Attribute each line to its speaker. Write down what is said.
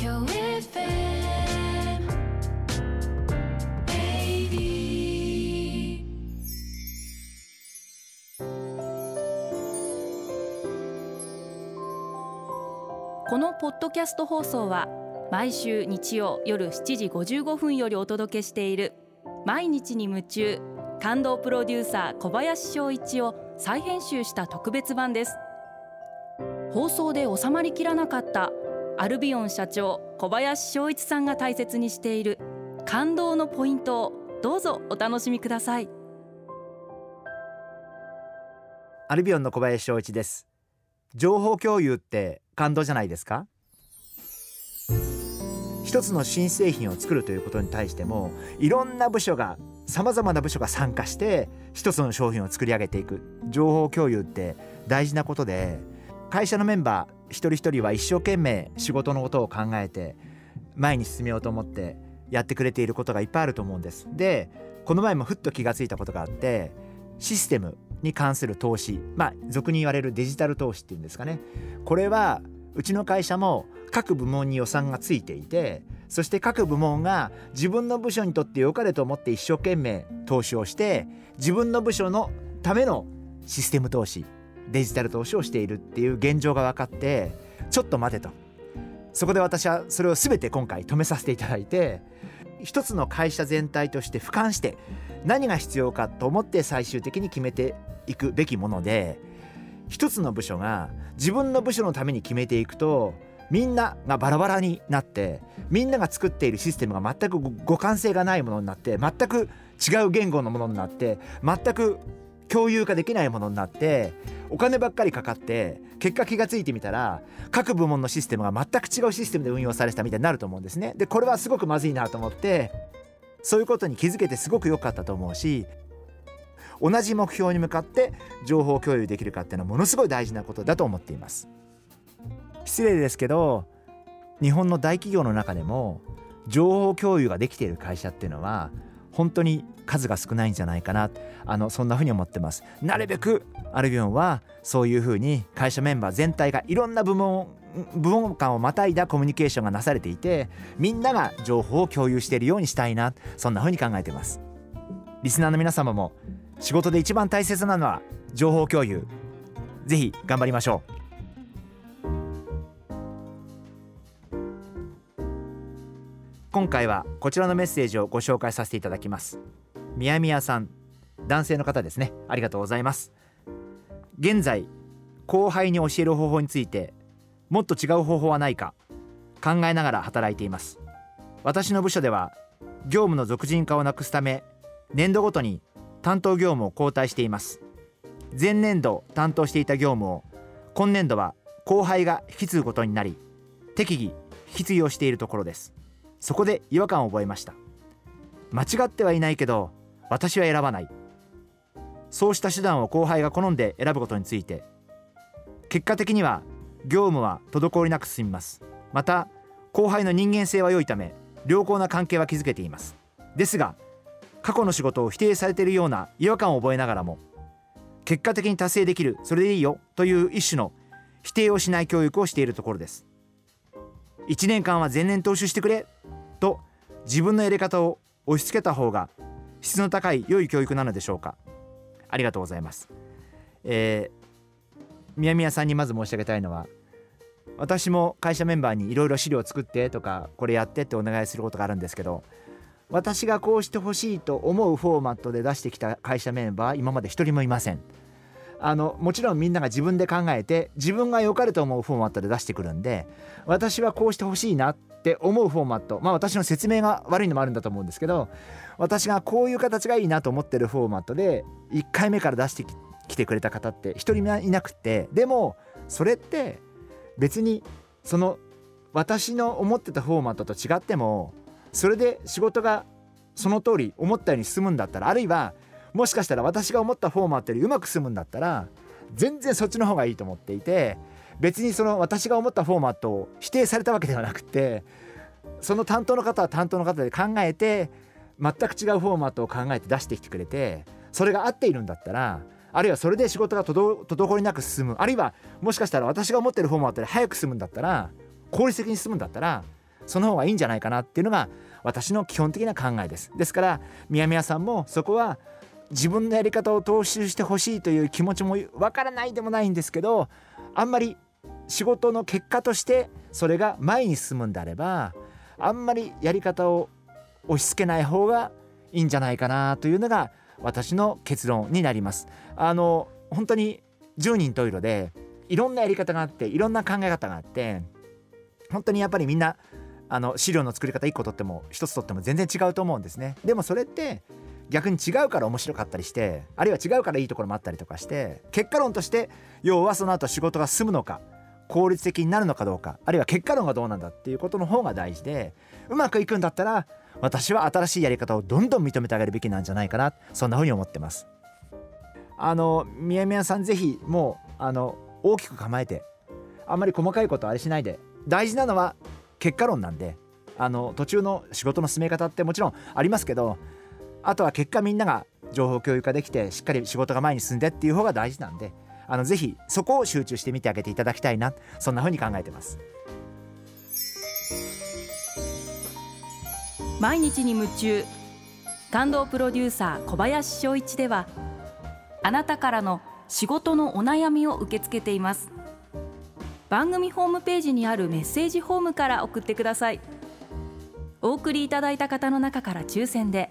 Speaker 1: 京 FM 80
Speaker 2: このポッドキャスト放送は毎週日曜夜7時55分よりお届けしている毎日に夢中感動プロデューサー小林翔一を再編集した特別版です。放送で収まりきらなかったアルビオン社長小林翔一さんが大切にしている感動のポイントをどうぞお楽しみください。
Speaker 3: アルビオンの小林翔一です。情報共有って感動じゃないですか？一つの新製品を作るということに対してもいろんな部署がさまざまな部署が参加して一つの商品を作り上げていく。情報共有って大事なことで会社のメンバー一人一人は一生懸命仕事のことを考えて前に進めようと思ってやってくれていることがいっぱいあると思うんです。でこの前もふっと気がついたことがあってシステムに関する投資まあ俗に言われるデジタル投資っていうんですかね。これはうちの会社も各部門に予算がついていてそして各部門が自分の部署にとって良かれと思って一生懸命投資をして自分の部署のためのシステム投資デジタル投資をしているっていう現状が分かってちょっと待てと。そこで私はそれを全て今回止めさせていただいて一つの会社全体として俯瞰して何が必要かと思って最終的に決めていくべきもので一つの部署が自分の部署のために決めていくとみんながバラバラになってみんなが作っているシステムが全く互換性がないものになって全く違う言語のものになって全く共有化できないものになってお金ばっかりかかって結果気がついてみたら各部門のシステムが全く違うシステムで運用されてたみたいになると思うんですね。でこれはすごくまずいなと思ってそういうことに気づけてすごく良かったと思うし同じ目標に向かって情報共有できるかっていうのはものすごい大事なことだと思っています失礼ですけど日本の大企業の中でも情報共有ができている会社っていうのは本当に数が少ないんじゃないかな。あのそんなふうに思ってます。なるべくアルビオンはそういうふうに会社メンバー全体がいろんな部門部門間をまたいだコミュニケーションがなされていてみんなが情報を共有しているようにしたいなそんなふうに考えてます。リスナーの皆様も仕事で一番大切なのは情報共有。ぜひ頑張りましょう。今回はこちらのメッセージをご紹介させていただきます。みやみやさん男性の方ですね。ありがとうございます。現在後輩に教える方法についてもっと違う方法はないか考えながら働いています。私の部署では業務の俗人化をなくすため年度ごとに担当業務を交代しています。前年度担当していた業務を今年度は後輩が引き継ぐことになり適宜引き継ぎをしているところです。そこで違和感を覚えました。間違ってはいないけど私は選ばない。そうした手段を後輩が好んで選ぶことについて。結果的には業務は滞りなく進みます。また後輩の人間性は良いため良好な関係は築けています。ですが過去の仕事を否定されているような違和感を覚えながらも結果的に達成できるそれでいいよという一種の否定をしない教育をしているところです。1年間は前年踏襲してくれ。と自分のやり方を押し付けた方が質の高い良い教育なのでしょうか。ありがとうございます、えー、宮宮さんにまず申し上げたいのは私も会社メンバーにいろいろ資料を作ってとかこれやってってお願いすることがあるんですけど私がこうしてほしいと思うフォーマットで出してきた会社メンバー今まで一人もいません。あのもちろんみんなが自分で考えて自分が良かれと思うフォーマットで出してくるんで私はこうしてほしいなって思うフォーマットまあ私の説明が悪いのもあるんだと思うんですけど私がこういう形がいいなと思ってるフォーマットで1回目から出してきてくれた方って一人もいなくてでもそれって別にその私の思ってたフォーマットと違ってもそれで仕事がその通り思ったように進むんだったらあるいはもしかしたら私が思ったフォーマットよりうまく進むんだったら全然そっちの方がいいと思っていて別にその私が思ったフォーマットを否定されたわけではなくてその担当の方は担当の方で考えて全く違うフォーマットを考えて出してきてくれてそれが合っているんだったらあるいはそれで仕事が滞りなく進むあるいはもしかしたら私が思ってるフォーマットで早く進むんだったら効率的に進むんだったらその方がいいんじゃないかなっていうのが私の基本的な考えです。ですから宮宮さんもそこは自分のやり方を踏襲してほしいという気持ちもわからないでもないんですけどあんまり仕事の結果としてそれが前に進むんであればあんまりやり方を押し付けない方がいいんじゃないかなというのが私の結論になります。あの本当に10人十色でいろんなやり方があっていろんな考え方があって本当にやっぱりみんなあの資料の作り方1個とっても1つとっても全然違うと思うんですね。でもそれって逆に違うから面白かったりしてあるいは違うからいいところもあったりとかして結果論として要はその後仕事が進むのか効率的になるのかどうかあるいは結果論がどうなんだっていうことの方が大事でうまくいくんだったら私は新しいやり方をどんどん認めてあげるべきなんじゃないかなそんな風に思ってます。あの宮宮さんぜひもうあの大きく構えてあんまり細かいことあれしないで大事なのは結果論なんであの途中の仕事の進め方ってもちろんありますけどあとは結果みんなが情報共有化できてしっかり仕事が前に進んでっていう方が大事なんであのぜひそこを集中してみてあげていただきたいなそんな風に考えてます。
Speaker 2: 毎日に夢中感動プロデューサー小林翔一ではあなたからの仕事のお悩みを受け付けています。番組ホームページにあるメッセージホームから送ってください。お送りいただいた方の中から抽選で